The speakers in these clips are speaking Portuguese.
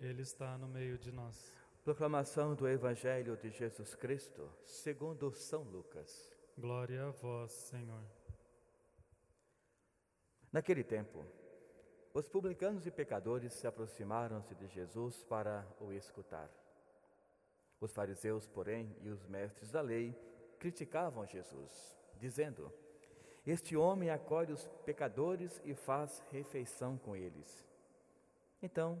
Ele está no meio de nós. Proclamação do Evangelho de Jesus Cristo, segundo São Lucas. Glória a vós, Senhor. Naquele tempo, os publicanos e pecadores se aproximaram-se de Jesus para o escutar. Os fariseus, porém, e os mestres da lei criticavam Jesus, dizendo: Este homem acolhe os pecadores e faz refeição com eles. Então,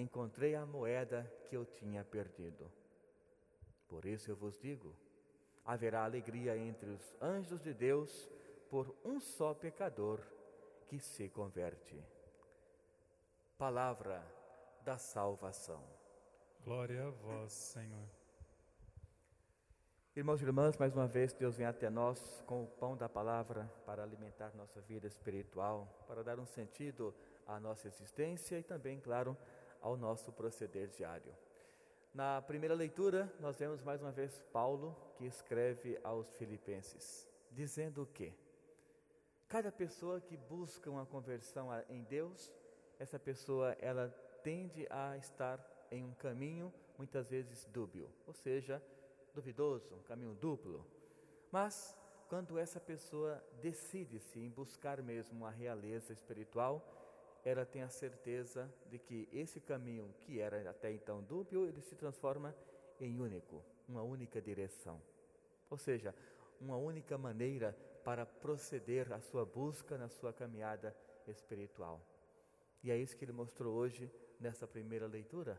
encontrei a moeda que eu tinha perdido. Por isso eu vos digo: haverá alegria entre os anjos de Deus por um só pecador que se converte. Palavra da salvação. Glória a vós, Senhor. Irmãos e irmãs, mais uma vez Deus vem até nós com o pão da palavra para alimentar nossa vida espiritual, para dar um sentido à nossa existência e também, claro, ao nosso proceder diário. Na primeira leitura, nós vemos mais uma vez Paulo que escreve aos Filipenses, dizendo o que cada pessoa que busca uma conversão em Deus, essa pessoa ela tende a estar em um caminho muitas vezes dúbio, ou seja, duvidoso, um caminho duplo. Mas quando essa pessoa decide-se em buscar mesmo a realeza espiritual, ela tem a certeza de que esse caminho, que era até então dúbio, ele se transforma em único, uma única direção. Ou seja, uma única maneira para proceder à sua busca na sua caminhada espiritual. E é isso que ele mostrou hoje nessa primeira leitura.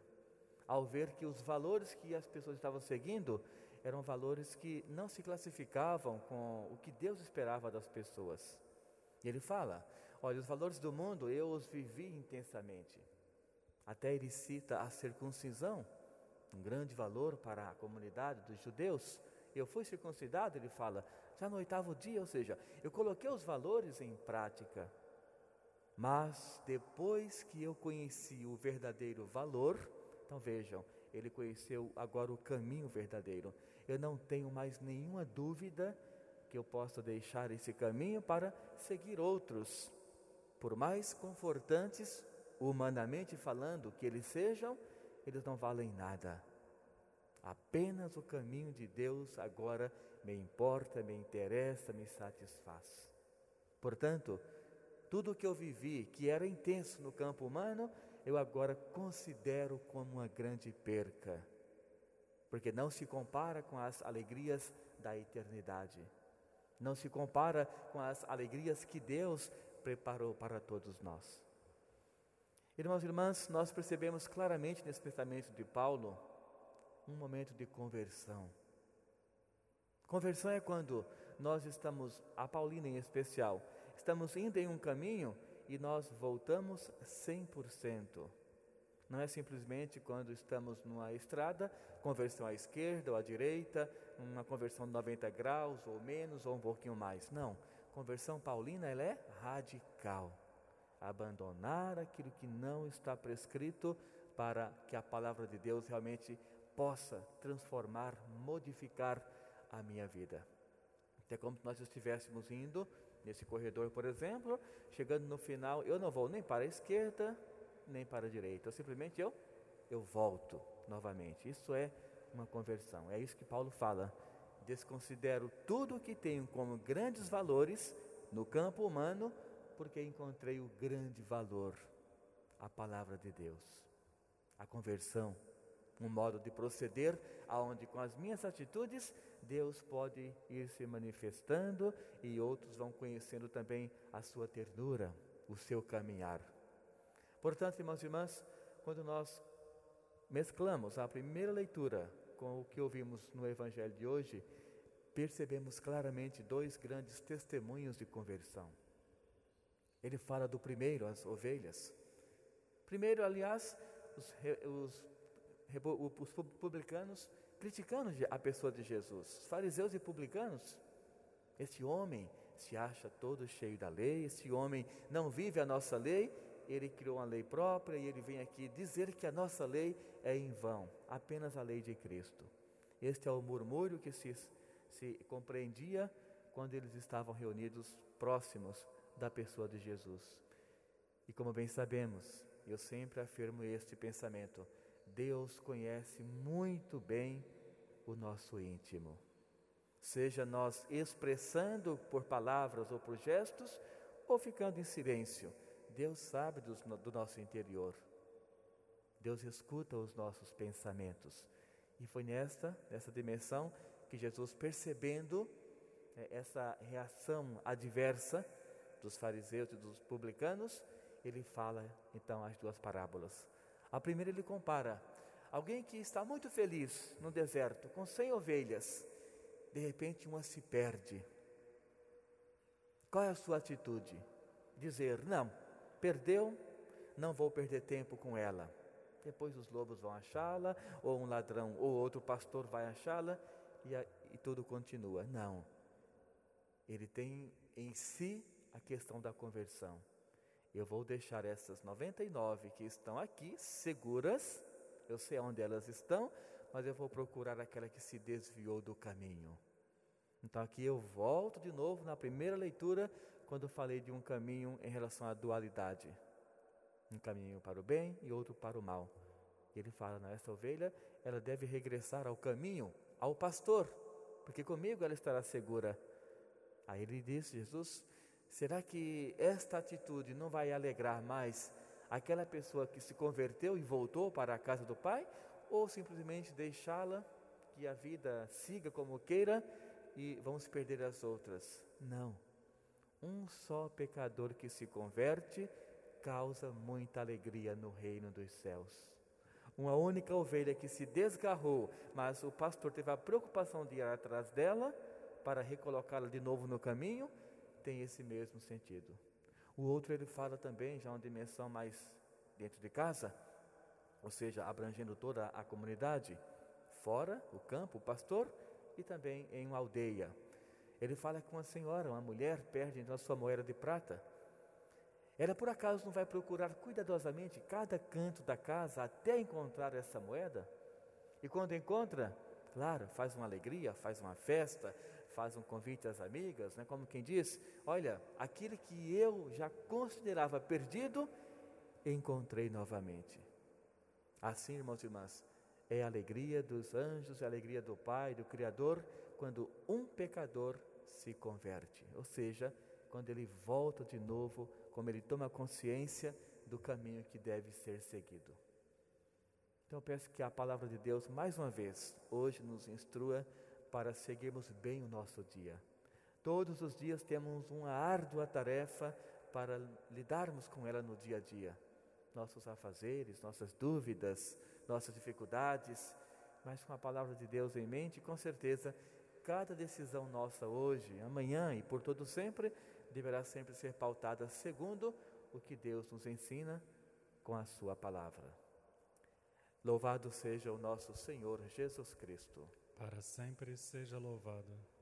Ao ver que os valores que as pessoas estavam seguindo eram valores que não se classificavam com o que Deus esperava das pessoas. E ele fala: Olha, os valores do mundo eu os vivi intensamente. Até ele cita a circuncisão, um grande valor para a comunidade dos judeus. Eu fui circuncidado, ele fala, já no oitavo dia, ou seja, eu coloquei os valores em prática. Mas depois que eu conheci o verdadeiro valor, então vejam, ele conheceu agora o caminho verdadeiro. Eu não tenho mais nenhuma dúvida que eu possa deixar esse caminho para seguir outros, por mais confortantes, humanamente falando, que eles sejam, eles não valem nada. Apenas o caminho de Deus agora me importa, me interessa, me satisfaz. Portanto, tudo o que eu vivi, que era intenso no campo humano, eu agora considero como uma grande perca, porque não se compara com as alegrias da eternidade. Não se compara com as alegrias que Deus preparou para todos nós. Irmãos e irmãs, nós percebemos claramente nesse pensamento de Paulo um momento de conversão. Conversão é quando nós estamos, a Paulina em especial, estamos indo em um caminho e nós voltamos 100%. Não é simplesmente quando estamos numa estrada, conversão à esquerda ou à direita, uma conversão de 90 graus ou menos ou um pouquinho mais. Não. Conversão paulina ela é radical. Abandonar aquilo que não está prescrito para que a palavra de Deus realmente possa transformar, modificar a minha vida. É como se nós estivéssemos indo nesse corredor, por exemplo, chegando no final, eu não vou nem para a esquerda, nem para a direita. Simplesmente eu, eu volto novamente. Isso é uma conversão. É isso que Paulo fala. Desconsidero tudo o que tenho como grandes valores no campo humano, porque encontrei o grande valor, a palavra de Deus. A conversão um modo de proceder aonde com as minhas atitudes Deus pode ir se manifestando e outros vão conhecendo também a sua ternura, o seu caminhar. Portanto, irmãos e irmãs, quando nós mesclamos a primeira leitura com o que ouvimos no evangelho de hoje, percebemos claramente dois grandes testemunhos de conversão. Ele fala do primeiro, as ovelhas. Primeiro, aliás, os, os os publicanos criticando a pessoa de Jesus. Os fariseus e publicanos, esse homem se acha todo cheio da lei, esse homem não vive a nossa lei, ele criou uma lei própria e ele vem aqui dizer que a nossa lei é em vão, apenas a lei de Cristo. Este é o murmúrio que se, se compreendia quando eles estavam reunidos próximos da pessoa de Jesus. E como bem sabemos, eu sempre afirmo este pensamento: Deus conhece muito bem o nosso íntimo. Seja nós expressando por palavras ou por gestos, ou ficando em silêncio, Deus sabe do, do nosso interior. Deus escuta os nossos pensamentos. E foi nesta, nessa dimensão, que Jesus, percebendo é, essa reação adversa dos fariseus e dos publicanos, ele fala então as duas parábolas. A primeira ele compara alguém que está muito feliz no deserto com 100 ovelhas, de repente uma se perde. Qual é a sua atitude? Dizer: Não, perdeu, não vou perder tempo com ela. Depois os lobos vão achá-la, ou um ladrão ou outro pastor vai achá-la, e, e tudo continua. Não. Ele tem em si a questão da conversão. Eu vou deixar essas 99 que estão aqui seguras, eu sei onde elas estão, mas eu vou procurar aquela que se desviou do caminho. Então aqui eu volto de novo na primeira leitura, quando falei de um caminho em relação à dualidade. Um caminho para o bem e outro para o mal. Ele fala, não, essa ovelha, ela deve regressar ao caminho, ao pastor, porque comigo ela estará segura. Aí ele diz, Jesus, Será que esta atitude não vai alegrar mais aquela pessoa que se converteu e voltou para a casa do Pai? Ou simplesmente deixá-la que a vida siga como queira e vamos perder as outras? Não. Um só pecador que se converte causa muita alegria no reino dos céus. Uma única ovelha que se desgarrou, mas o pastor teve a preocupação de ir atrás dela para recolocá-la de novo no caminho tem esse mesmo sentido. O outro ele fala também já uma dimensão mais dentro de casa, ou seja, abrangendo toda a comunidade, fora o campo, o pastor e também em uma aldeia. Ele fala que uma senhora, uma mulher, perde então a sua moeda de prata. Ela por acaso não vai procurar cuidadosamente cada canto da casa até encontrar essa moeda? E quando encontra, claro, faz uma alegria, faz uma festa, faz um convite às amigas, né? como quem diz: Olha, aquilo que eu já considerava perdido, encontrei novamente. Assim, irmãos e irmãs, é a alegria dos anjos, é a alegria do Pai, do Criador, quando um pecador se converte, ou seja, quando ele volta de novo, como ele toma consciência do caminho que deve ser seguido. Então eu peço que a palavra de Deus, mais uma vez, hoje nos instrua para seguirmos bem o nosso dia. Todos os dias temos uma árdua tarefa para lidarmos com ela no dia a dia. Nossos afazeres, nossas dúvidas, nossas dificuldades, mas com a palavra de Deus em mente, com certeza, cada decisão nossa hoje, amanhã e por todo sempre, deverá sempre ser pautada segundo o que Deus nos ensina com a Sua palavra. Louvado seja o nosso Senhor Jesus Cristo. Para sempre seja louvado.